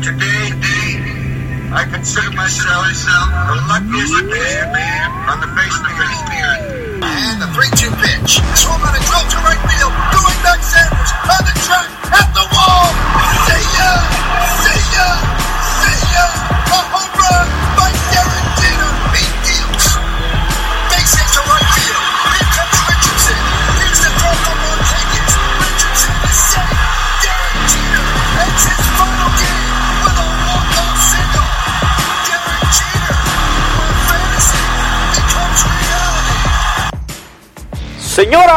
Today, I consider myself the luckiest man on the face of the earth. And the 3-2 pitch. Swung on a drill to right field. Going back Sanders on the track at the wall.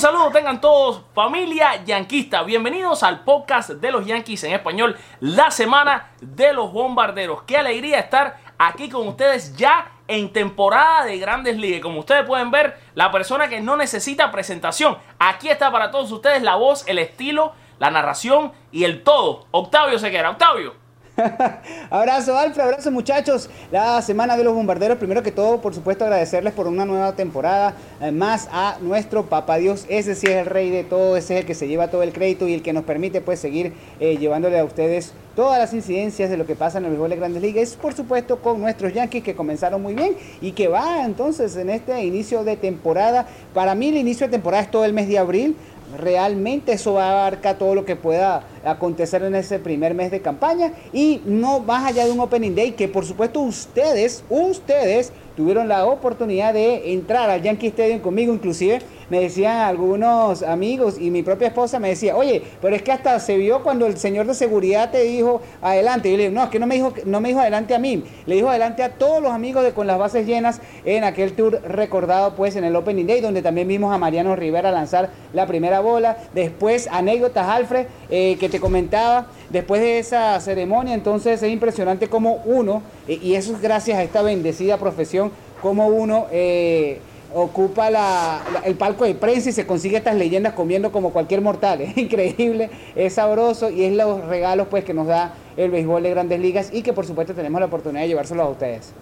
Un saludo tengan todos, familia yanquista. Bienvenidos al podcast de los Yankees en español, la semana de los bombarderos. Qué alegría estar aquí con ustedes ya en temporada de grandes ligas. Como ustedes pueden ver, la persona que no necesita presentación. Aquí está para todos ustedes la voz, el estilo, la narración y el todo. Octavio Sequera. Octavio. abrazo, Alfred, abrazo muchachos. La semana de los bombarderos, primero que todo, por supuesto, agradecerles por una nueva temporada. eh, más a nuestro papá Dios, ese sí es el rey de todo, ese es el que se lleva todo el crédito y el que nos permite pues seguir eh, llevándole a ustedes todas las incidencias de lo que pasa en el béisbol de Grandes Ligas. Por supuesto, con nuestros Yankees que comenzaron muy bien y que va entonces en este inicio de temporada. Para mí el inicio de temporada es todo el mes de abril. Realmente eso va a abarcar todo lo que pueda acontecer en ese primer mes de campaña y no más allá de un opening day que por supuesto ustedes, ustedes tuvieron la oportunidad de entrar al Yankee Stadium conmigo, inclusive me decían algunos amigos y mi propia esposa me decía, oye, pero es que hasta se vio cuando el señor de seguridad te dijo adelante. Y yo le digo, no, es que no me dijo, no me dijo adelante a mí, le dijo adelante a todos los amigos de con las bases llenas en aquel tour recordado pues en el Opening Day, donde también vimos a Mariano Rivera lanzar la primera bola. Después, anécdotas, Alfred, eh, que te comentaba, después de esa ceremonia, entonces es impresionante como uno, eh, y eso es gracias a esta bendecida profesión, como uno... eh, ocupa la- el palco de prensa y se consigue estas leyendas comiendo como cualquier mortal. Es increíble, es sabroso y es los regalos pues que nos da el béisbol de grandes ligas y que por supuesto tenemos la oportunidad de llevárselos a ustedes.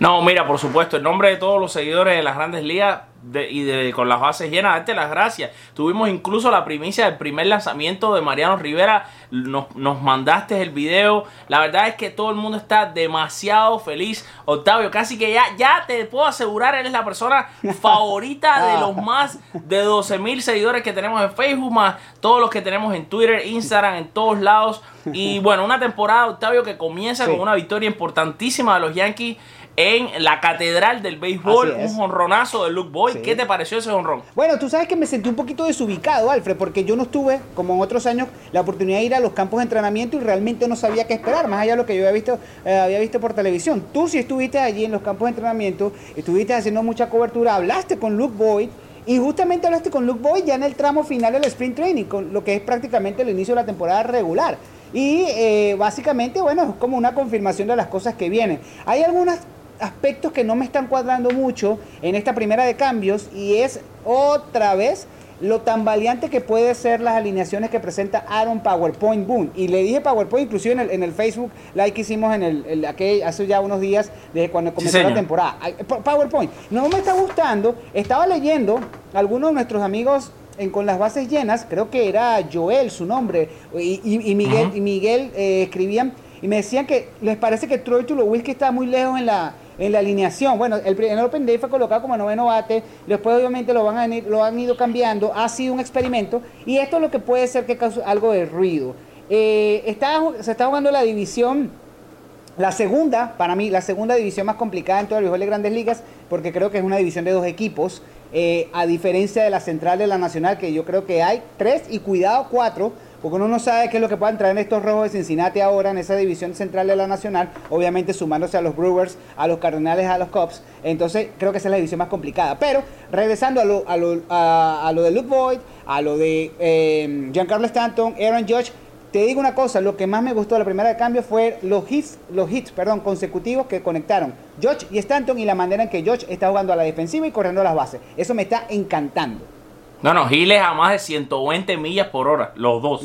No, mira, por supuesto, en nombre de todos los seguidores de las grandes ligas de- y de, con las bases llenas, darte las gracias. Tuvimos incluso la primicia del primer lanzamiento de Mariano Rivera. Nos, nos mandaste el video. La verdad es que todo el mundo está demasiado feliz. Octavio, casi que ya, ya te puedo asegurar, eres la persona favorita de los más de 12 mil seguidores que tenemos en Facebook, más todos los que tenemos en Twitter, Instagram, en todos lados. Y bueno, una temporada, Octavio, que comienza Sí. con una victoria importantísima de los Yankees en la catedral del béisbol, un jonronazo de Luke Sí. ¿Qué te pareció ese jonrón? Bueno, tú sabes que me sentí un poquito desubicado, Alfred, porque yo no estuve, como en otros años, la oportunidad de ir a los campos de entrenamiento y realmente no sabía qué esperar, más allá de lo que yo había visto, eh, había visto por televisión. Tú sí estuviste allí en los campos de entrenamiento, estuviste haciendo mucha cobertura, hablaste con Luke Boyd. Y justamente hablaste con Luke Boyd ya en el tramo final del sprint training, con lo que es prácticamente el inicio de la temporada regular. Y eh, básicamente, bueno, es como una confirmación de las cosas que vienen. Hay algunos aspectos que no me están cuadrando mucho en esta primera de cambios y es otra vez lo tan valiente que puede ser las alineaciones que presenta Aaron PowerPoint Boone. Y le dije PowerPoint inclusive en el, en el Facebook Live que hicimos en el, el- aquel- hace ya unos días desde cuando comenzó la temporada. PowerPoint. No me está gustando. Estaba leyendo algunos de nuestros amigos en, con las bases llenas, creo que era Joel su nombre, y, y- y Miguel, y Miguel eh, escribían y me decían que les parece que Troy Tulowitzki está muy lejos en la, en la alineación. Bueno, el primer Open Day fue colocado como noveno bate, después obviamente lo, van a, lo han ido cambiando, ha sido un experimento y esto es lo que puede ser que cause algo de ruido. Eh, se está jugando la división la segunda, para mí, la segunda división más complicada en todo el béisbol de grandes ligas, porque creo que es una división de dos equipos, eh, a diferencia de la central de la nacional, que yo creo que hay tres y cuidado cuatro, porque uno no sabe qué es lo que puedan traer estos rojos de Cincinnati ahora en esa división central de la nacional, obviamente sumándose a los Brewers, a los Cardenales, a los Cubs, entonces creo que esa es la división más complicada. Pero regresando a lo, a lo, a- a lo de Luke Boyd, a lo de eh, Giancarlo Stanton, Aaron Judge, te digo una cosa, lo que más me gustó de la primera de cambio fue los hits, los hits, perdón, consecutivos que conectaron George y Stanton y la manera en que George está jugando a la defensiva y corriendo las bases. Eso me está encantando. No, no, Giles a más de 120 millas por hora, los dos.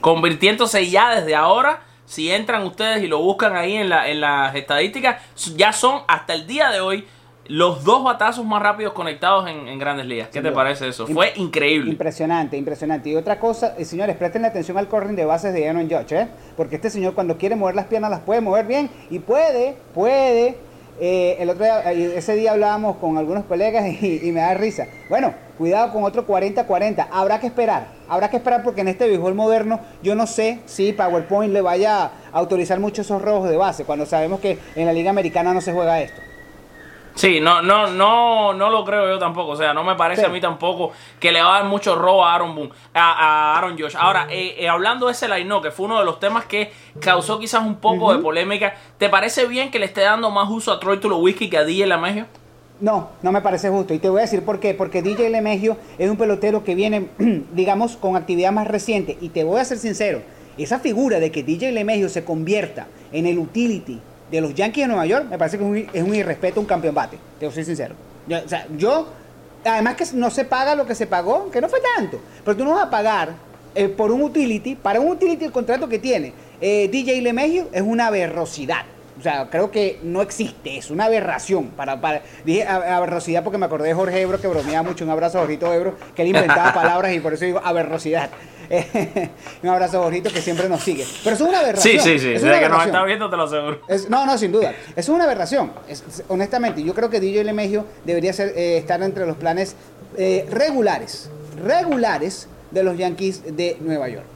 Convirtiéndose ya desde ahora, si entran ustedes y lo buscan ahí en, la, en las estadísticas, ya son hasta el día de hoy los dos batazos más rápidos conectados en, en grandes ligas. ¿Qué te parece eso? Fue increíble. Impresionante, impresionante. Y otra cosa, eh, señores, presten atención al corring de bases de Aaron Judge, ¿eh? Porque este señor cuando quiere mover las piernas las puede mover bien y puede, puede. Eh, el otro día, eh, ese día hablábamos con algunos colegas y, y me da risa. Bueno, cuidado con otro 40-40. Habrá que esperar, habrá que esperar porque en este béisbol moderno yo no sé si PowerPoint le vaya a autorizar mucho esos rojos de base cuando sabemos que en la Liga Americana no se juega esto. Sí, no, no, no, no lo creo yo tampoco. O sea, no me parece Sí. a mí tampoco que le va a dar mucho robo a Aaron Boone, a, a Aaron Josh. Ahora, eh, eh, hablando de ese line que fue uno de los temas que causó quizás un poco de polémica, ¿te parece bien que le esté dando más uso a Troy Tulowitzki que a DJ Lamegio? No, no me parece justo. Y te voy a decir por qué. Porque DJ Lemegio es un pelotero que viene, digamos, con actividad más reciente. Y te voy a ser sincero. Esa figura de que DJ Lemegio se convierta en el utility de los Yankees de Nueva York, me parece que es un, un irrespeto un campeón bate. Te ser sincero. Yo, o sea, yo, además que no se paga lo que se pagó, que no fue tanto. Pero tú no vas a pagar eh, por un utility. Para un utility el contrato que tiene eh, DJ Lemegio es una aberrosidad. O sea, creo que no existe, es una aberración. Para, para, dije aberrosidad porque me acordé de Jorge Ebro, que bromeaba mucho. Un abrazo a Jorgito Ebro, que él inventaba palabras y por eso digo aberrosidad. un abrazo a Jorgito que siempre nos sigue. Pero eso es una aberración. Sí, sí, sí. es una Desde que nos está viendo te lo aseguro. Es- no, no, sin duda. Es una aberración. Es- es- honestamente, yo creo que DJ Lemegio debería ser, eh, estar entre los planes eh, regulares, regulares de los Yankees de Nueva York.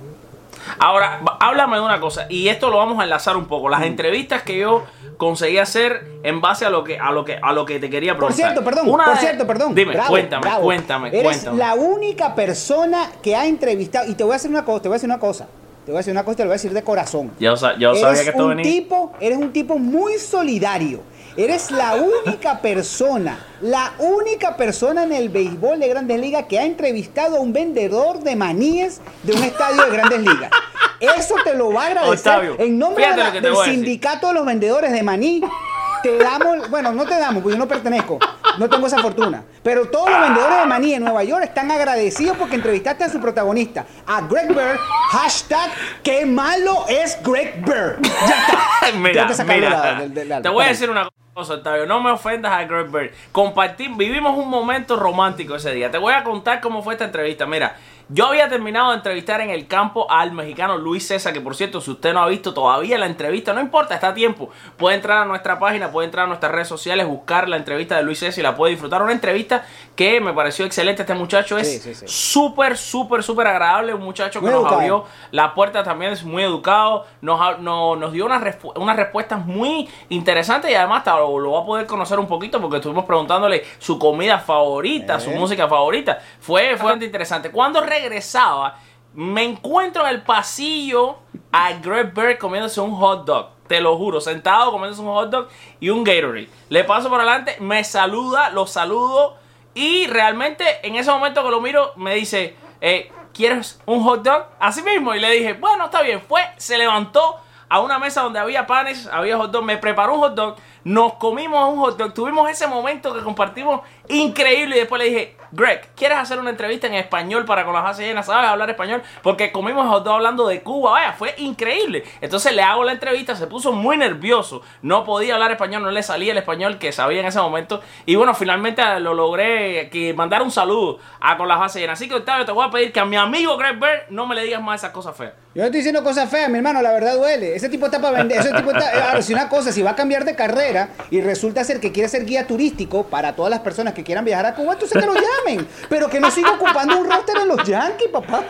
Ahora, háblame de una cosa, y esto lo vamos a enlazar un poco. Mm. Las entrevistas que yo conseguí hacer en base a lo que, a lo que, a lo que te quería Por preguntar. cierto, perdón, Una por de- cierto, perdón. Dime, Bravo, cuéntame, bravo. cuéntame, Eres cuéntame. la única persona que ha entrevistado, y te voy a decir una cosa, te voy a decir una cosa, te voy a decir una cosa, te lo voy a decir de corazón. Yo, yo sabía que esto un venía. tipo, eres un tipo muy solidario. Eres la única persona, la única persona en el béisbol de Grandes Ligas que ha entrevistado a un vendedor de maníes de un estadio de Grandes Ligas. Eso te lo va a agradecer Octavio, en nombre de la- del sindicato de los vendedores de maní. Te damos, bueno, no te damos, porque yo no pertenezco, no tengo esa fortuna. Pero todos los vendedores de maní en Nueva York están agradecidos porque entrevistaste a su protagonista, a Greg Bird. Hashtag, qué malo es Greg Bird. Ya está. Mira, de te voy a decir una cosa, Octavio, no me ofendas a Greg Bird. Vivimos un momento romántico ese día. Te voy a contar cómo fue esta entrevista. Mira, yo había terminado de entrevistar en el campo al mexicano Luis César, que por cierto, si usted no ha visto todavía la entrevista, no importa, está a tiempo. Puede entrar a nuestra página, puede entrar a nuestras redes sociales, buscar la entrevista de Luis César y la puede disfrutar. Una entrevista que me pareció excelente. Este muchacho es Sí, sí, sí. súper, súper, súper agradable. Un muchacho que Muy nos educado. abrió la puerta también es muy educado, nos, no- nos dio unas, respu- unas respuestas muy interesantes y además lo, lo va a poder conocer un poquito porque estuvimos preguntándole su comida favorita, su Eh. música favorita. Fue, fue bastante interesante. Cuando regresaba, me encuentro en el pasillo a Greg Bird comiéndose un hot dog. Te lo juro, sentado comiéndose un hot dog y un Gatorade. Le paso por adelante, me saluda, lo saludo y realmente en ese momento que lo miro me dice, eh, ¿quieres un hot dog? Así mismo. Y le dije, bueno, está bien. Fue, se levantó a una mesa donde había panes, había hot dog, me preparó un hot dog, nos comimos un hot dog, tuvimos ese momento que compartimos increíble y después le dije, Greg, ¿quieres hacer una entrevista en español para con las llenas? ¿Sabes hablar español? Porque comimos dog hablando de Cuba, vaya, fue increíble. Entonces le hago la entrevista, se puso muy nervioso, no podía hablar español, no le salía el español que sabía en ese momento. Y bueno, finalmente lo logré que mandar un saludo a con las llenas. Así que Octavio, te voy a pedir que a mi amigo Greg Bird no me le digas más esas cosas feas. Yo no estoy diciendo cosas feas, mi hermano, la verdad duele. Ese tipo está para vender. Ese tipo está. eh, Ahora, si una cosa, si va a cambiar de carrera y resulta ser que quiere ser guía turístico para todas las personas que quieran viajar a Cuba, entonces que lo llamen. Pero que no siga ocupando un roster en los Yankees, papá.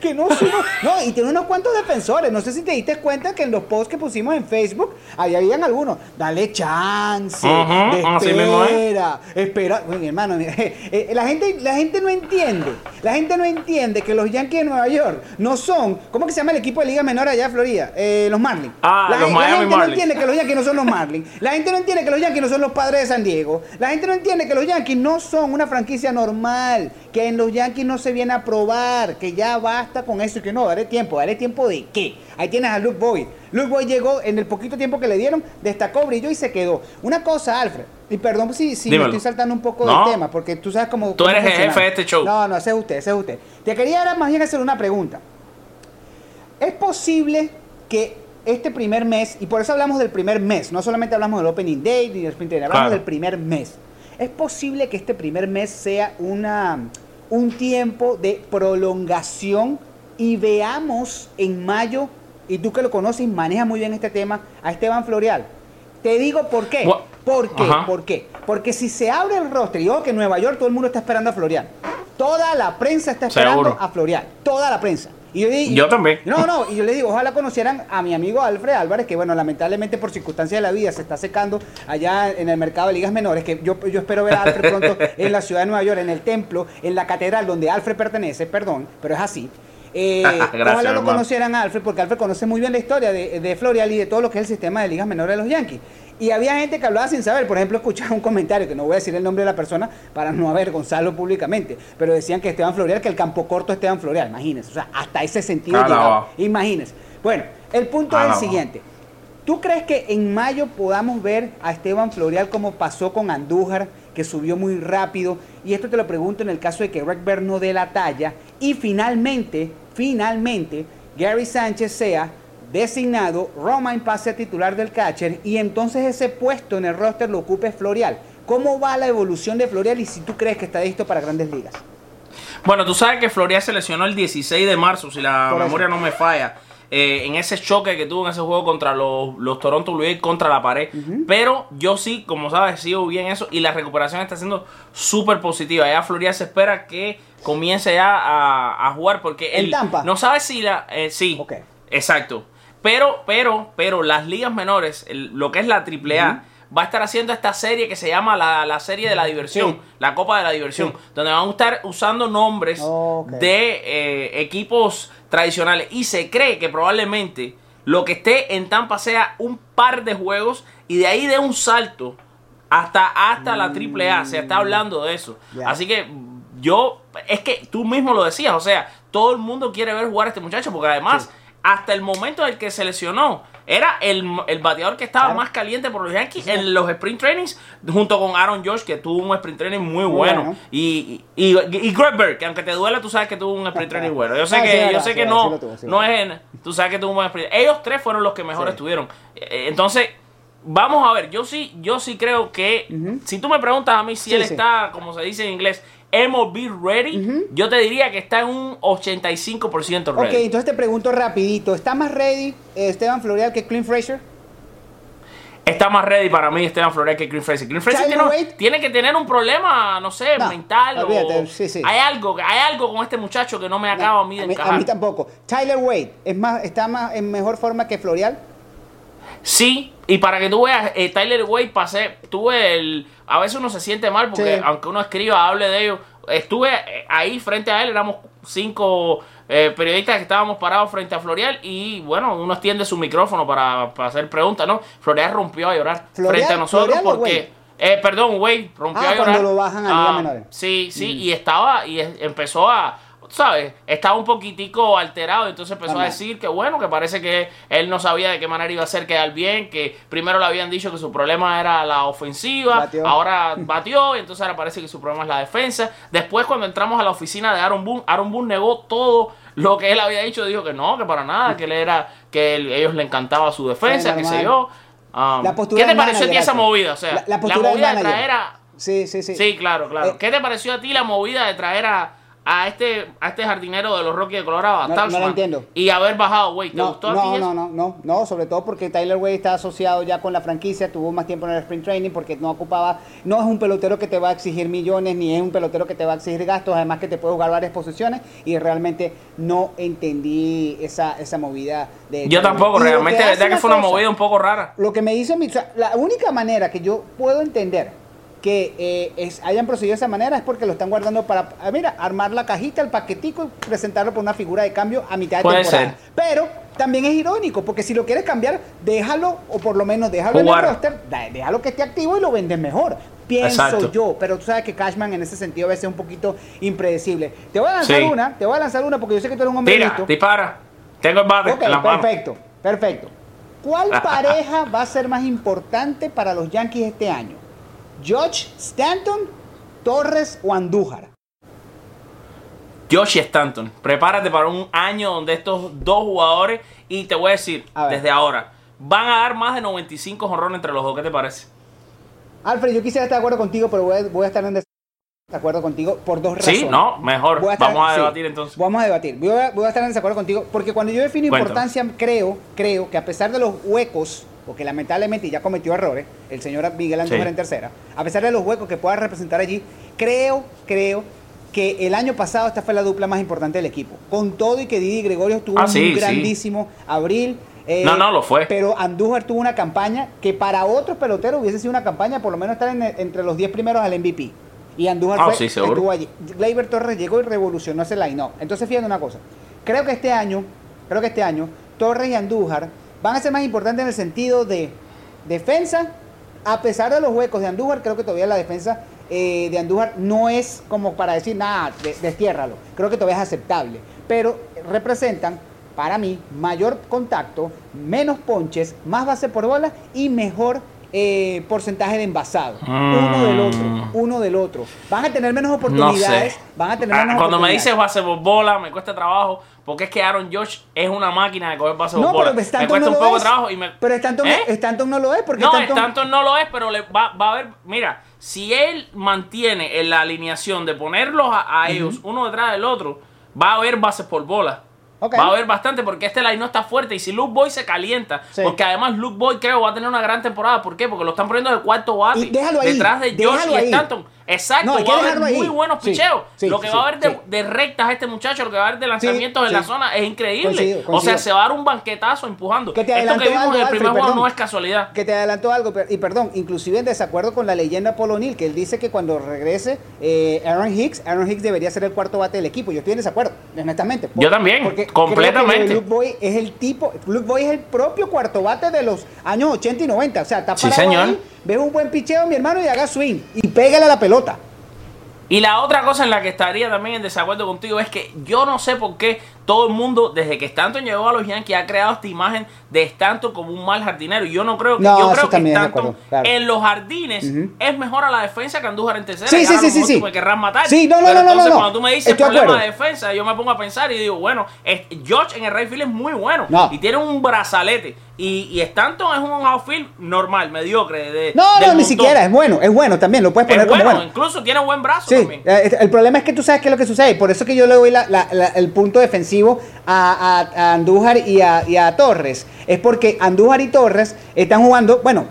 Que no siga. No, y tiene unos cuantos defensores. No sé si te diste cuenta que en los posts que pusimos en Facebook, ahí habían algunos. Dale chance. Mismo es. espera. Espera. Uy, mi hermano, mira, eh, eh, la, gente, la gente no entiende. La gente no entiende que los Yankees de Nueva York no son. ¿Cómo que se llama el equipo de Liga Menor allá de Florida? Eh, los Marlins. Ah, la, los la Miami gente no entiende que los Yankees no son los Marlins. La gente no entiende que los Yankees no son los padres de San Diego. La gente no entiende que los Yankees no son una franquicia normal. Que en los Yankees no se viene a probar. Que ya basta con eso. y Que no, daré tiempo. ¿Daré tiempo de qué? Ahí tienes a Luke Boyd. Luke Boyd llegó en el poquito tiempo que le dieron, destacó, brilló y se quedó. Una cosa, Alfred. Y perdón si, si me estoy saltando un poco No. del tema, porque tú sabes cómo. Tú cómo eres el jefe de este show. No, no, ese es usted, ese es usted. Te quería ahora más bien hacer una pregunta. ¿Es posible que este primer mes, y por eso hablamos del primer mes, no solamente hablamos del Opening Day ni del Sprint Training, hablamos Claro. del primer mes. ¿Es posible que este primer mes sea una, un tiempo de prolongación y veamos en mayo, y tú que lo conoces y manejas muy bien este tema, a Esteban Florial? Te digo por qué. ¿Por qué? Ajá. ¿Por qué? Porque si se abre el roster, y ojo que en Nueva York todo el mundo está esperando a Florial. Toda la prensa está esperando Seguro. a Florial. Toda la prensa. Y yo, también. No, no, y yo le digo, ojalá conocieran a mi amigo Alfred Álvarez, que bueno, lamentablemente por circunstancias de la vida se está secando allá en el mercado de ligas menores, que yo, yo espero ver a Alfred pronto en la ciudad de Nueva York, en el templo, en la catedral donde Alfred pertenece, perdón, pero es así. Eh, Gracias, ojalá lo hermano. conocieran a Alfred, porque Alfred conoce muy bien la historia de, de Florial y de todo lo que es el sistema de ligas menores de los Yankees. Y había gente que hablaba sin saber, por ejemplo, escuchaba un comentario, que no voy a decir el nombre de la persona para no avergonzarlo públicamente, pero decían que Esteban Florial, que el campo corto es Esteban Florial, imagínense, o sea, hasta ese sentido llegaba. Imagínense. Bueno, el punto es el siguiente. ¿Tú crees que en mayo podamos ver a Esteban Florial como pasó con Andújar, que subió muy rápido? Y esto te lo pregunto en el caso de que Rick Bird no dé la talla. Y finalmente, finalmente, Gary Sánchez sea designado, Romain pase a titular del catcher y entonces ese puesto en el roster lo ocupe Florial. ¿Cómo va la evolución de Florial y si tú crees que está listo para grandes ligas? Bueno, tú sabes que Florial se lesionó el 16 de marzo, si la Por eso. memoria no me falla. eh, en ese choque que tuvo en ese juego contra los, los Toronto Blue Jays contra la pared. Pero yo sí, como sabes, sigo bien eso y la recuperación está siendo súper positiva. Ya Florial se espera que comience ya a, a jugar porque ¿En él Tampa? no sabe si la... eh, sí, Ok. exacto. Pero, pero, pero las ligas menores, el- lo que es la AAA, va a estar haciendo esta serie que se llama la, la serie de la diversión, Sí. la Copa de la Diversión, Sí. donde van a estar usando nombres de eh, equipos tradicionales. Y se cree que probablemente lo que esté en Tampa sea un par de juegos y de ahí de un salto hasta, hasta la AAA. Se está hablando de eso. Mm. Así que yo, es que tú mismo lo decías, o sea, todo el mundo quiere ver jugar a este muchacho porque además, hasta el momento en el que se lesionó, era el, el bateador que estaba Claro. más caliente por los Yankees en los sprint trainings, junto con Aaron George, que tuvo un sprint training muy bueno. bueno. Y, y, y Greg Bird, que aunque te duele, tú sabes que tuvo un sprint training bueno. Yo sé Ah, que, yo sé sí, que no, tuvo, no es en, tú sabes que tuvo un buen sprint. Ellos tres fueron los que mejor estuvieron. Eh, Entonces, vamos a ver, yo sí, yo sí creo que, si tú me preguntas a mí si él está, como se dice en inglés, MLB ready, yo te diría que está en un 85% Ok, ready. entonces te pregunto rapidito, ¿está más ready eh, Esteban Florial que Clint Fraser? Está más ready para mí Esteban Flores que Clint Fraser. Clint Fraser tiene, que tener un problema, no sé, No, mental. o- sí, sí. Hay algo, hay algo con este muchacho que no me acaba a mí de a, mí, a mí tampoco. Tyler Wade, ¿es más, ¿está más en mejor forma que Florial? Sí, y para que tú veas, eh, Tyler Wade pasé, tuve el... A veces uno se siente mal porque Sí. aunque uno escriba, hable de ellos, estuve eh, ahí frente a él, éramos cinco eh, periodistas que estábamos parados frente a Florial y bueno, uno extiende su micrófono para, para hacer preguntas, ¿no? Florial rompió a llorar ¿Florial? frente a nosotros ¿Florial o porque... Eh, perdón, Wade rompió Ah, a llorar. cuando lo bajan a Ah, menores. Mm. Sí, sí, y estaba y empezó a ¿sabes? Estaba un poquitico alterado, entonces empezó a decir que bueno, que parece que él no sabía de qué manera iba a hacer quedar bien, que primero le habían dicho que su problema era la ofensiva, Batió. ahora batió, y entonces ahora parece que su problema es la defensa. Después cuando entramos a la oficina de Aaron Boone, Aaron Boone negó todo lo que él había dicho, dijo que no, que para nada, que él era, que él- ellos le encantaba su defensa, normal. sé yo. Um, La postura ¿Qué te pareció a ti esa movida? O sea, La- la, la postura del movida de traer a... Sí, sí, sí. Sí, claro, claro. Eh, ¿Qué te pareció a ti la movida de traer a, a este a este jardinero de los Rockies de Colorado, a No- no la Tauchman, entiendo. y haber bajado, güey? ¿Te No, gustó a no, ti no, eso? no, no, no, sobre todo porque Tyler Way está asociado ya con la franquicia, tuvo más tiempo en el sprint training porque no ocupaba, no es un pelotero que te va a exigir millones, ni es un pelotero que te va a exigir gastos, además que te puede jugar varias posiciones y realmente no entendí esa, esa movida de... Yo tampoco, lo realmente, hace verdad que fue una cosa, movida un poco rara. Lo que me hizo mi, o sea, la única manera que yo puedo entender que eh, es- hayan procedido de esa manera es porque lo están guardando para, ah, mira, armar la cajita, el paquetico y presentarlo por una figura de cambio a mitad de Puede temporada. ser. Pero también es irónico, porque si lo quieres cambiar, déjalo, o por lo menos déjalo en el roster, déjalo que esté activo y lo vendes mejor. Pienso Exacto. yo, pero tú sabes que Cashman en ese sentido a veces es un poquito impredecible. Te voy a lanzar Sí. una, te voy a lanzar una porque yo sé que tú eres un hombre listo. dispara. Tengo el bate Ok, en las manos. perfecto, perfecto. ¿Cuál pareja va a ser más importante para los Yankees este año? ¿George Stanton, Torres o Andújar? Josh Stanton, prepárate para un año donde estos dos jugadores, y te voy a decir, A desde ahora, van a dar más de 95 jonrones entre los dos. ¿Qué te parece? Alfred, yo quisiera estar de acuerdo contigo, pero voy a, voy a estar en desacuerdo contigo por dos razones. Sí, no, mejor. Voy a estar- Vamos a sí, debatir entonces. Vamos a debatir. Voy a, voy a estar en desacuerdo contigo porque cuando yo defino Cuéntame. importancia, creo, creo que a pesar de los huecos, porque lamentablemente ya cometió errores, el señor Miguel Andújar Sí. en tercera, a pesar de los huecos que pueda representar allí, creo, creo que el año pasado esta fue la dupla más importante del equipo. Con todo y que Didi Gregorio tuvo Ah, un sí, sí. grandísimo abril. eh, No, no, lo fue. Pero Andújar tuvo una campaña que para otros peloteros hubiese sido una campaña por lo menos estar en- entre los 10 primeros al MVP. Y Andújar Ah, fue, sí, estuvo allí. Gleyber Torres llegó y revolucionó ese line-up. Entonces, fíjate una cosa. Creo que este año, creo que este año, Torres y Andújar van a ser más importantes en el sentido de defensa. A pesar de los huecos de Andújar, creo que todavía la defensa eh, de Andújar no es como para decir, nada, de- destiérralo. Creo que todavía es aceptable. Pero representan, para mí, mayor contacto, menos ponches, más base por bola y mejor eh, porcentaje de envasado. Uno del otro, Mm. uno del otro. Van a tener menos No oportunidades. sé. Van a tener Ah, menos Cuando me dices base por bola, me cuesta trabajo. Porque es que Aaron Josh es una máquina de coger base por No, bola. pero me Stanton cuesta no un lo poco de trabajo y me. Pero Stanton, ¿Eh? Stanton no lo es porque No, Stanton, Stanton no lo es, pero le va, va a haber. Mira, si él mantiene en la alineación de ponerlos a, a ellos uno detrás del otro, va a haber bases por bola. Ok. Va a haber bastante porque este line no está fuerte. Y si Luke Boy se calienta, Sí. porque además Luke Boy creo va a tener una gran temporada. ¿Por qué? Porque lo están poniendo de cuarto bate. Y déjalo ahí, Detrás de George déjalo y ahí. Stanton. Exacto, No, hay que va a haber ahí. muy buenos Sí, picheos. sí, lo que sí, va a haber de, sí. de rectas este muchacho, lo que va a haber de lanzamientos Sí, en la sí. zona es increíble. Coincido, O sea, se va a dar un banquetazo empujando. Que te Esto que vimos algo, en el Alfred, primer juego perdón. no es casualidad. Que te adelantó algo, y perdón, inclusive en desacuerdo con la leyenda Paul O'Neill, que él dice que cuando regrese eh, Aaron Hicks, Aaron Hicks debería ser el cuarto bate del equipo. Yo estoy en desacuerdo, honestamente. Yo también, porque completamente. Luke Boy es el tipo, Luke Boy es el propio cuarto bate de los años 80 y 90. O sea, está Sí, parado señor. ahí, ves un buen picheo, mi hermano, y haga swing. Y pégale a la pelota. Y la otra cosa en la que estaría también en desacuerdo contigo es que yo no sé por qué todo el mundo, desde que Stanton llegó a los Yankees, ha creado esta imagen de Stanton como un mal jardinero. Y yo no creo que, No, yo creo que Stanton acuerdo, claro. en los jardines es mejor a la defensa que Andújar en tercera. Sí, sí, sí, sí, sí. me querrás matar. Sí, no, no, Pero no, no, entonces no. cuando tú me dices Estoy problema acuerdo. de defensa, yo me pongo a pensar y digo, bueno, George en el right field es muy bueno. No. Y tiene un brazalete. Y, y Stanton es un outfield normal, mediocre. De, No, no, ni siquiera, es bueno, es bueno también, lo puedes poner Es como bueno, bueno. incluso tiene buen brazo Sí, también. eh, el problema es que tú sabes qué es lo que sucede. Por eso es que yo le doy la- la- la- el punto defensivo a, a- a Andújar y a, y a Torres. Es porque Andújar y Torres están jugando, bueno,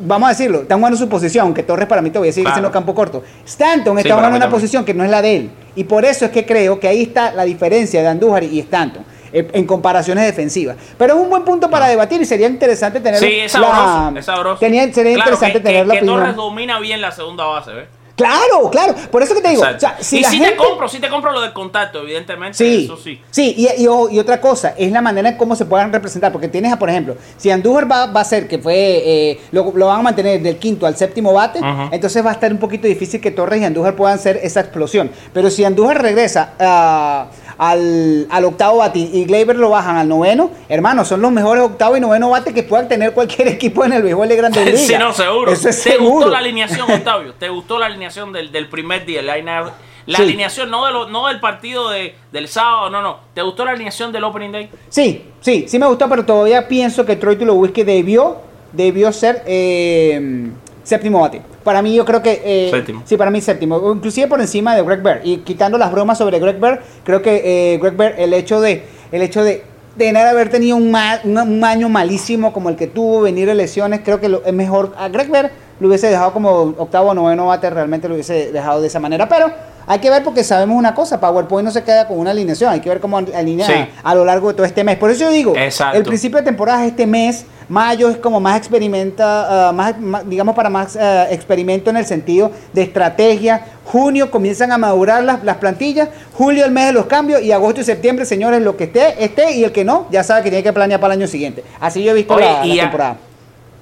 vamos a decirlo, están jugando su posición, aunque Torres para mí todavía sigue Claro. siendo campo corto. Stanton Sí, está jugando una también. posición que no es la de él. Y por eso es que creo que ahí está la diferencia de Andújar y Stanton. Eh, En comparaciones defensivas. Pero es un buen punto para debatir y sería interesante tener Sí, es la- sabroso, es sabroso. tenía- sería Claro, interesante que, tener que- la que opinión. Torres domina bien la segunda base, ¿ves? Claro, claro. Por eso que te digo. Exacto. o sea, si y la gente- te compro, sí te compro lo del contacto, evidentemente. Sí, Eso sí. sí, y, y, otra cosa, es la manera en cómo se puedan representar, porque tienes, a, por ejemplo, si Andújar va, va a ser que fue, eh, lo, lo van a mantener del quinto al séptimo bate, entonces va a estar un poquito difícil que Torres y Andújar puedan hacer esa explosión. Pero si Andújar regresa ah, al, al octavo bate y Gleyber lo bajan al noveno, hermano, son los mejores octavo y noveno bate que puedan tener cualquier equipo en el béisbol de Grandes Ligas. Sí, no, seguro. Eso es ¿Te seguro. gustó la alineación, Octavio? ¿Te gustó la alineación del, del primer día? La, line- la Sí. alineación no, de lo- no del partido de, del sábado, no, no. ¿Te gustó la alineación del Opening Day? Sí, sí, sí me gustó, pero todavía pienso que Troy Tulowitzki debió, debió ser eh, séptimo bate. Para mí yo creo que... eh, Séptimo. Sí, para mí séptimo. Inclusive por encima de Greg Bird. Y quitando las bromas sobre Greg Bird, creo que eh, Greg Bird, el hecho de... El hecho de nada haber tenido un, ma- un- año malísimo como el que tuvo, venir de lesiones, creo que lo- es mejor. A Greg Bird lo hubiese dejado como octavo o noveno bate, realmente lo hubiese dejado de esa manera. Pero hay que ver porque sabemos una cosa, PowerPoint no se queda con una alineación, hay que ver cómo alinea Sí. a lo largo de todo este mes. Por eso yo digo, Exacto. el principio de temporada es este mes, mayo es como más experimenta, ah, más, más- digamos para más ah, experimento en el sentido de estrategia. Junio comienzan a madurar las, las plantillas, julio el mes de los cambios y agosto y septiembre, señores, lo que esté, esté y el que no, ya sabe que tiene que planear para el año siguiente. Así yo he visto Oye, la, y la a- temporada.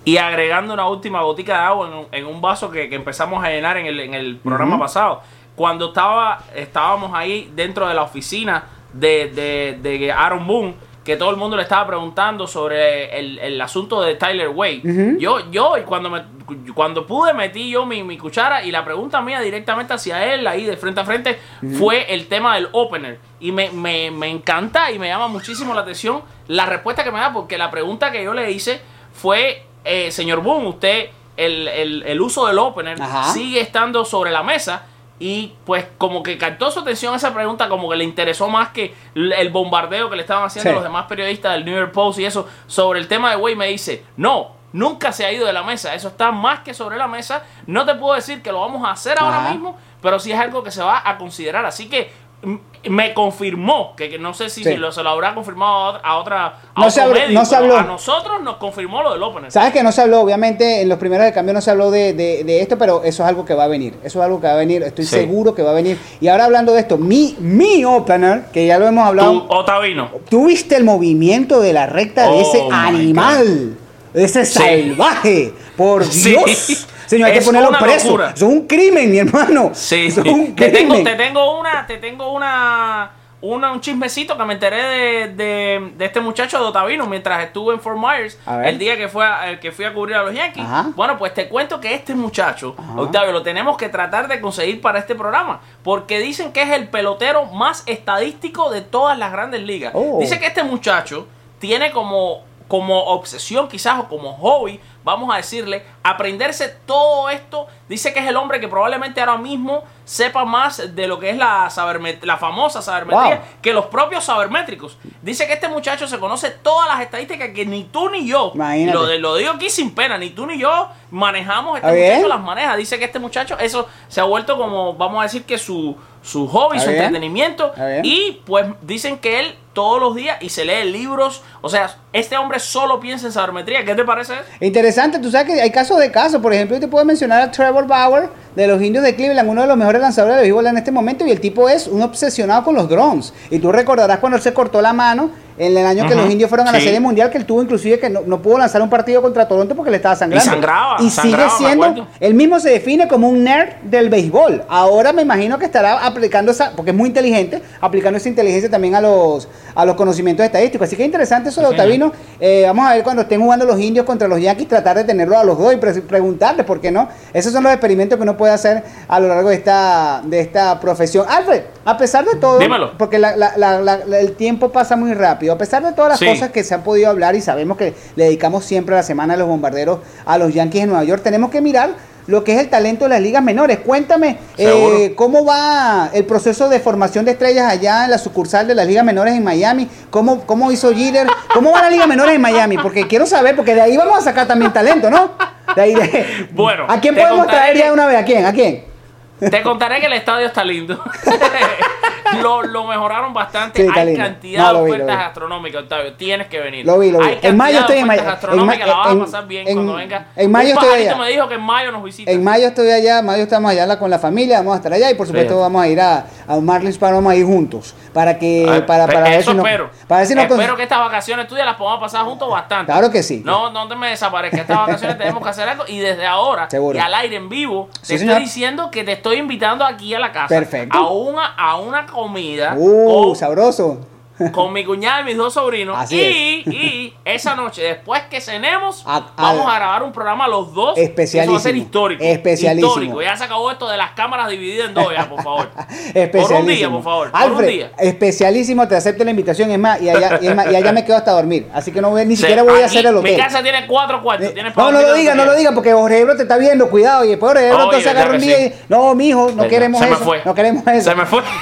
Y agregando una última gotica de agua en un, en un vaso que, que empezamos a llenar en el, en el programa pasado. Cuando estaba, estábamos ahí dentro de la oficina de, de, de Aaron Boone, que todo el mundo le estaba preguntando sobre el, el asunto de Tyler Wade. Yo, yo, y cuando me, cuando pude, metí yo mi, mi cuchara y la pregunta mía directamente hacia él, ahí de frente a frente, fue el tema del opener. Y me, me, me encanta y me llama muchísimo la atención la respuesta que me da, porque la pregunta que yo le hice fue, eh, señor Boone, usted, el, el- el uso del opener Ajá. sigue estando sobre la mesa. Y pues como que captó su atención esa pregunta, como que le interesó más que el bombardeo que le estaban haciendo Sí. los demás periodistas del New York Post y eso sobre el tema de Wade. Me dice, no, nunca se ha ido de la mesa, eso está más que sobre la mesa. No te puedo decir que lo vamos a hacer ahora mismo, pero sí es algo que se va a considerar. Así que me confirmó, que, que no sé si Sí. se, lo, se lo habrá confirmado a otra, a No se otro habló- medio, no se habló. a nosotros nos confirmó lo del opener. Sabes que no se habló, obviamente, en los primeros de cambio no se habló de, de- de esto, pero eso es algo que va a venir. Eso es algo que va a venir, estoy Sí. seguro que va a venir. Y ahora hablando de esto, mi, mi opener, que ya lo hemos hablado. Otavino. ¿Tú viste el movimiento de la recta de Oh, ese animal? De ese Sí. salvaje. Por. Dios. Señor, hay que Es ponerlo una preso. locura. Es un crimen, mi hermano. Sí, Es un te tengo, crimen. te tengo una, te tengo una, una- un chismecito que me enteré de, de, de este muchacho de Otavino mientras estuve en Fort Myers el día que fue a, el que fui a cubrir a los Yankees. Ajá. Bueno, pues te cuento que este muchacho, Octavio, lo tenemos que tratar de conseguir para este programa porque dicen que es el pelotero más estadístico de todas las grandes ligas. Oh. Dice que este muchacho tiene como como obsesión quizás o como hobby, vamos a decirle, aprenderse todo esto. Dice que es el hombre que probablemente ahora mismo sepa más de lo que es la, la famosa sabermetría Wow. que los propios sabermétricos. Dice que este muchacho se conoce todas las estadísticas que ni tú ni yo, lo, lo digo aquí sin pena, ni tú ni yo manejamos, este muchacho las maneja. Dice que este muchacho, eso se ha vuelto como, vamos a decir que su, su hobby, ¿Está su bien? entretenimiento. Y pues dicen que él todos los días y se lee libros. O sea, este hombre solo piensa en sabermetría. ¿Qué te parece? eso? Interesante, tú sabes que hay casos de casos. Por ejemplo, yo te puedo mencionar a Trevor Bauer de los indios de Cleveland, uno de los mejores lanzadores de béisbol en este momento. Y el tipo es un obsesionado con los drones. Y tú recordarás cuando él se cortó la mano en el año que los indios fueron a la sí. Serie Mundial, que él tuvo inclusive que no, no pudo lanzar un partido contra Toronto porque le estaba sangrando. Y sangraba, Y sangraba, sigue siendo, él mismo se define como un nerd del béisbol. Ahora me imagino que estará aplicando esa, porque es muy inteligente, aplicando esa inteligencia también a los, a los conocimientos estadísticos. Así que interesante eso de Sí. Otavino. Eh, vamos a ver cuando estén jugando los indios contra los yankees, tratar de tenerlos a los dos y pre- preguntarles, ¿por qué no? Esos son los experimentos que uno puede hacer a lo largo de esta, de esta profesión. Alfred, a pesar de todo, Dímelo. porque la- el tiempo pasa muy rápido, a pesar de todas las Sí. cosas que se han podido hablar y sabemos que le dedicamos siempre a la semana de los bombarderos a los yankees de Nueva York, tenemos que mirar lo que es el talento de las ligas menores. Cuéntame, eh, ¿cómo va el proceso de formación de estrellas allá en la sucursal de las ligas menores en Miami? ¿Cómo, cómo hizo Jeter? ¿Cómo va la liga menores en Miami? Porque quiero saber, porque de ahí vamos a sacar también talento, ¿no? De ahí de- Bueno, ¿A quién podemos traer ya de una vez? ¿A quién? ¿A quién? Te contaré que el estadio está lindo. lo, lo mejoraron bastante. Sí, Hay lindo. cantidad No, de vi, ofertas vi. gastronómicas, Octavio. Tienes que venir. Lo vi, lo vi. Hay En mayo estoy en mayo. En la vas a pasar bien en- cuando venga. en mayo Un estoy allá. me dijo que en mayo nos visita. En mayo estoy allá, en mayo estamos allá con la familia, vamos a estar allá y por supuesto Sí. vamos a ir a, a Marlins Park, vamos a ir juntos para que Ay, para, pe- para ver eso si espero. para ver si espero que estas vacaciones tuyas las podamos pasar juntos bastante. Claro que sí. No, no te me desaparezcas. Estas vacaciones tenemos que hacer algo y desde ahora Seguro. y al aire en vivo te estoy diciendo que te estoy invitando aquí a la casa Perfecto. a una a una comida Uh, con, sabroso. Con mi cuñada y mis dos sobrinos Así y, y esa noche después que cenemos A- vamos a- grabar un programa los dos que Eso va a ser Especialísimo. histórico. Especialísimo. Histórico. Ya se acabó esto de las cámaras divididas en dos ya, por favor. Especialísimo. Por un día, por favor. por un Alfred, día. especialísimo, te acepto la invitación, es más, y allá, y es más, y allá me quedo hasta dormir, así que no voy, ni Sí, siquiera voy a hacer el Mi hotel. casa tiene cuatro cuartos. Eh, No, no lo diga, no lo diga, porque Jorge Ebro te está viendo, cuidado, y después Jorge Ebro entonces agarra un día sí. y, no, mijo, no Verdad, queremos se me eso, fue. no queremos eso. Se me fue.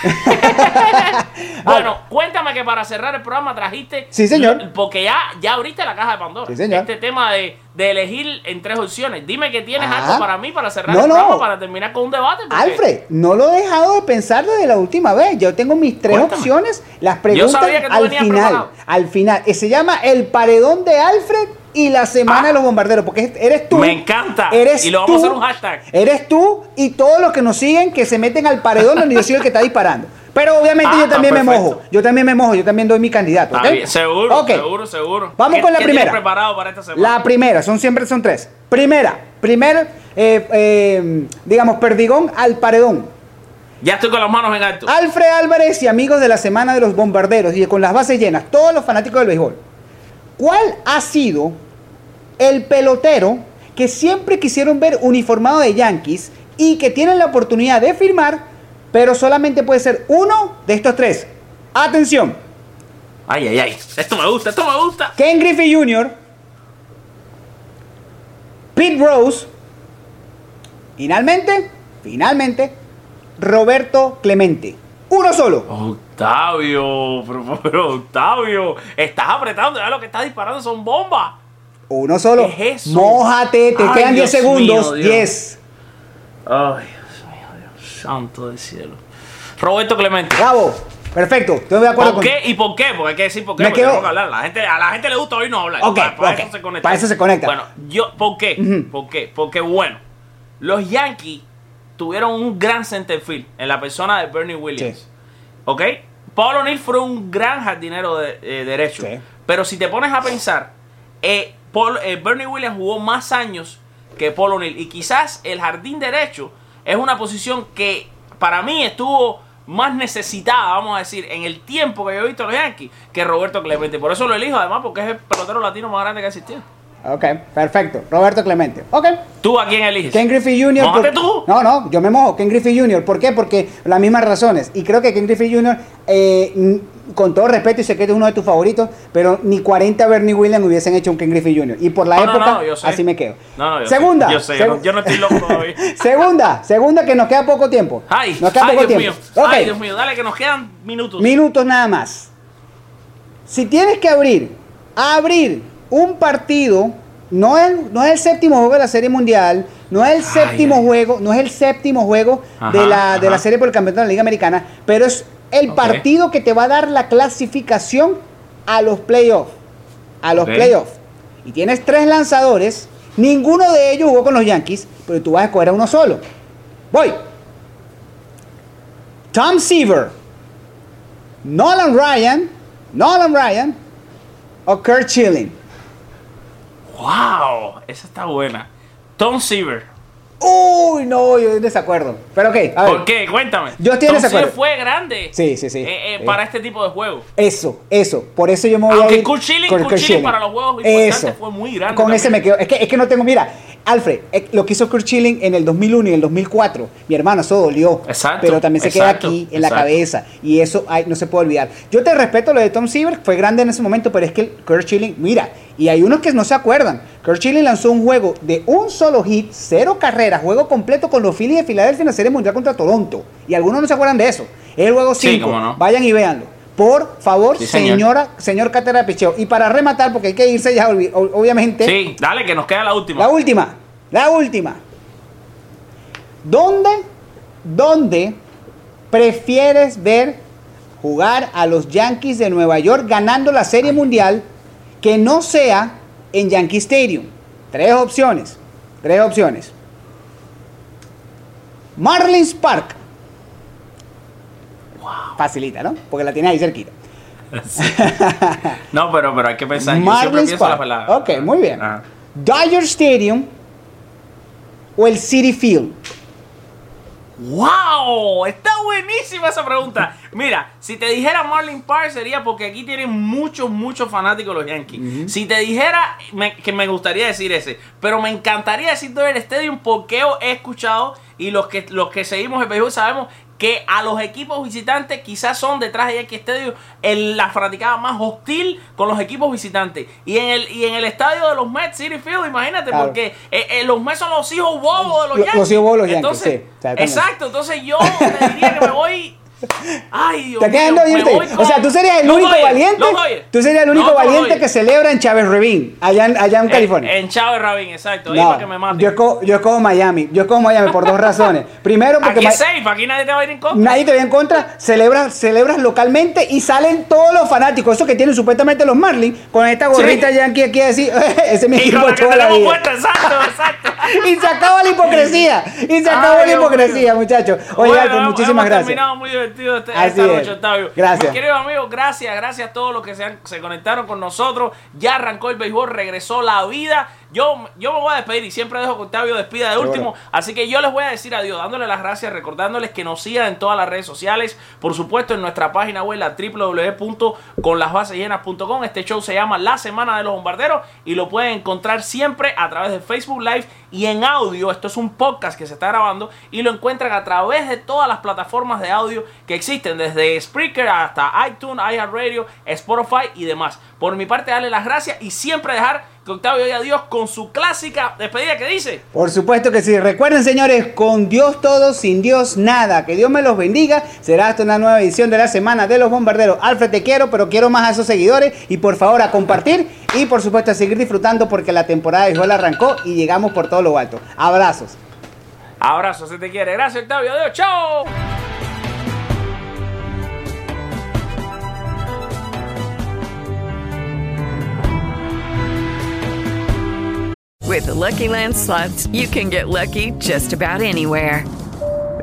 bueno, cuéntame que para cerrar el programa trajiste. Sí, señor. Porque ya, ya abriste la caja de Pandora. Sí, señor. Este tema de, de elegir en tres opciones. Dime que tienes Ah. algo para mí para cerrar No, el no. programa para terminar con un debate. porque- Alfred, no lo he dejado de pensar desde la última vez. Yo tengo mis tres Cuéntame. opciones, las preguntas sabía que tú al final. preparado. Al final. Eh, Se llama el paredón de Alfred y la semana Ah. de los bombarderos. Porque es- eres tú. Me encanta. Eres Y lo vamos a hacer un hashtag. Eres tú y todos los que nos siguen que se meten al paredón donde yo soy el que está disparando. Pero obviamente Ah, yo está también me mojo. Yo también me mojo. Yo también doy mi candidato. Seguro, Ok. seguro, seguro. Vamos ¿Qué- con la primera. preparado para esta semana? La primera, son siempre son tres. Primera, primer, eh, eh, digamos, perdigón al paredón. Ya estoy con las manos en alto. Alfred Álvarez y amigos de la Semana de los Bombarderos y con las bases llenas, todos los fanáticos del béisbol. ¿Cuál ha sido el pelotero que siempre quisieron ver uniformado de Yankees y que tienen la oportunidad de firmar, pero solamente puede ser uno de estos tres? Atención, Ay, ay, ay. Esto me gusta, esto me gusta. Ken Griffey Jr., Pete Rose, finalmente, finalmente, Roberto Clemente. Uno solo. Octavio, pero, pero, Octavio, estás apretando, ya lo que estás disparando son bombas. Uno solo. ¿Qué es eso? Mójate, te Ay, quedan 10 Dios segundos. mío, Dios. 10. Ay, santo del cielo. Roberto Clemente. Bravo. Perfecto. Estoy de acuerdo ¿Por con qué y por qué? Porque hay que decir por qué. Me porque quedo- tengo que hablar. La gente, a la gente le gusta oírnos hablar. Ok, para, eso se conecta. Para eso se conecta. Bueno, yo, ¿por qué? Ujú. ¿Por qué? Porque, bueno, los Yankees tuvieron un gran centerfield en la persona de Bernie Williams. Sí. ¿Ok? Paul O'Neill fue un gran jardinero de, eh, derecho. Sí. Pero si te pones a pensar, eh, Paul- eh, Bernie Williams jugó más años que Paul O'Neill. Y quizás el jardín derecho es una posición que para mí estuvo más necesitada, vamos a decir, en el tiempo que yo he visto a los Yankees que Roberto Clemente. Por eso lo elijo, además, porque es el pelotero latino más grande que ha existido. Ok, perfecto. Roberto Clemente. Ok. ¿Tú a quién eliges? Ken Griffey Jr. Por- tú. No, no, yo me mojo. Ken Griffey Jr. ¿Por qué? Porque las mismas razones. Y creo que Ken Griffey Jr., eh, con todo respeto, y sé que es uno de tus favoritos, pero ni 40 Bernie Williams hubiesen hecho un Ken Griffey Jr. Y por la No, no, época, no, yo sé. así me quedo. No, no, yo segunda. sé, yo sé, yo no- yo no estoy loco todavía. segunda, segunda que nos queda poco tiempo. Ay, nos queda ay, poco Dios tiempo. mío. Ay, Dios mío, dale que nos quedan minutos. Minutos nada más. Si tienes que abrir, abrir un partido, no es, no es el séptimo juego de la Serie Mundial, no es el séptimo ay. juego, no es el séptimo juego Ajá, de, la, de la. Serie por el Campeonato de la Liga Americana, pero es el partido que te va a dar la clasificación a los playoffs. A los playoffs. Y tienes tres lanzadores, ninguno de ellos jugó con los Yankees, pero tú vas a escoger a uno solo. Voy. Tom Seaver, Nolan Ryan, Nolan Ryan o Kurt Schilling. Wow, esa está buena. Tom Seaver. Uy, no, yo estoy en desacuerdo. Pero ok, a ver. ¿Por qué? Cuéntame. Yo estoy en Tom desacuerdo. Seaver fue grande. Sí, sí, sí. eh, eh, Sí. para este tipo de juegos. Eso, eso. Por eso yo me voy a Aunque ir. Con para los juegos importantes fue muy grande Con ese me quedo. Es que, es que no tengo. Mira, Alfred, eh, lo que hizo Kurt Schilling en el 2001 y en el 2004, mi hermano, eso dolió. Exacto, Pero también se exacto, queda aquí en la cabeza. Y eso ay, no se puede olvidar. Yo te respeto lo de Tom Seaver, fue grande en ese momento, pero es que Kurt Schilling, mira, y hay unos que no se acuerdan. Kurt Schilling lanzó un juego de un solo hit, cero carreras, juego completo con los Phillies de Filadelfia en la Serie Mundial contra Toronto. Y algunos no se acuerdan de eso. Es el juego Sí, 5. cómo no. Vayan y véanlo. Por favor, Sí, señor. señora, señor cátedra de picheo. Y para rematar, porque hay que irse ya, obvi- ob- obviamente. Sí, dale que nos queda la última. La última, la última. ¿Dónde, dónde prefieres ver jugar a los Yankees de Nueva York ganando la Serie Mundial que no sea en Yankee Stadium? Tres opciones. Tres opciones. Marlins Park. Facilita, ¿no? Porque la tiene ahí cerquita. No, pero, pero hay que pensar. Yo Marlins la Park. palabra. Ok, muy bien. Ajá. Dodger Stadium o el City Field. ¡Wow! Está buenísima esa pregunta. Mira, si te dijera Marlin Park sería porque aquí tienen muchos, muchos fanáticos los Yankees. Si te dijera, me- que me gustaría decir ese, pero me encantaría decir Dodger Stadium porque he escuchado y los que, los que seguimos el béisbol sabemos que a los equipos visitantes quizás son detrás de Yankee Stadium el- la fanaticada más hostil con los equipos visitantes. Y en el, y en el estadio de los Mets, City Field, imagínate, Claro. porque eh, eh, los Mets son los hijos bobos de los Yankees. los hijos bobos de los Yankees, Entonces, sí, exacto, entonces yo te diría que me voy. Ay, Dios Te quedas en mío, Dodger me voy Stadium. O sea, tú serías el único valiente. Tú serías el único valiente que celebra en Chávez Ravine, allá en, allá en California. En, Chávez Rabín, exacto. Ahí No, para que me maten. yo escojo, yo escojo Miami. Yo escojo Miami por dos razones. Primero, porque Aquí es safe, aquí nadie te va a ir en contra. nadie te ve en contra. Celebras, celebras localmente y salen todos los fanáticos, esos que tienen supuestamente los Marlins, con esta gorrita yankee aquí a decir, ese es mi Y equipo toda la vida. exacto, exacto. Y se acaba la hipocresía. Y se Ay, acabó la hipocresía, muchachos. Oye, muchísimas gracias. muy divertido este, Así esta es. noche, Octavio. Gracias. Mis queridos amigos, gracias, gracias a todos los que se, han- se conectaron con nosotros. Ya arrancó el béisbol, regresó la vida. Yo, yo me voy a despedir y siempre dejo que Octavio despida de último. Así que yo les voy a decir adiós, dándole las gracias, recordándoles que nos sigan en todas las redes sociales. Por supuesto, en nuestra página web, la www.conlasbasesllenas.com. Este show se llama La Semana de los Bombarderos y lo pueden encontrar siempre a través de Facebook Live y en audio. Esto es un podcast que se está grabando y lo encuentran a través de todas las plataformas de audio que existen, desde Spreaker hasta iTunes, iHeartRadio, Spotify y demás. Por mi parte, darle las gracias y siempre dejar que Octavio diga adiós con su clásica despedida que dice. Por supuesto que sí. Recuerden, señores, con Dios todo, sin Dios nada. Que Dios me los bendiga. Será hasta una nueva edición de la Semana de los Bombarderos. Alfred, te quiero, pero quiero más a esos seguidores. Y por favor, a compartir. Y por supuesto, a seguir disfrutando porque la temporada de béisbol arrancó y llegamos por todo lo alto. Abrazos. Abrazo, se te quiere. Gracias, Octavio. Adiós, chao. With the Lucky Land slots, you can get lucky just about anywhere.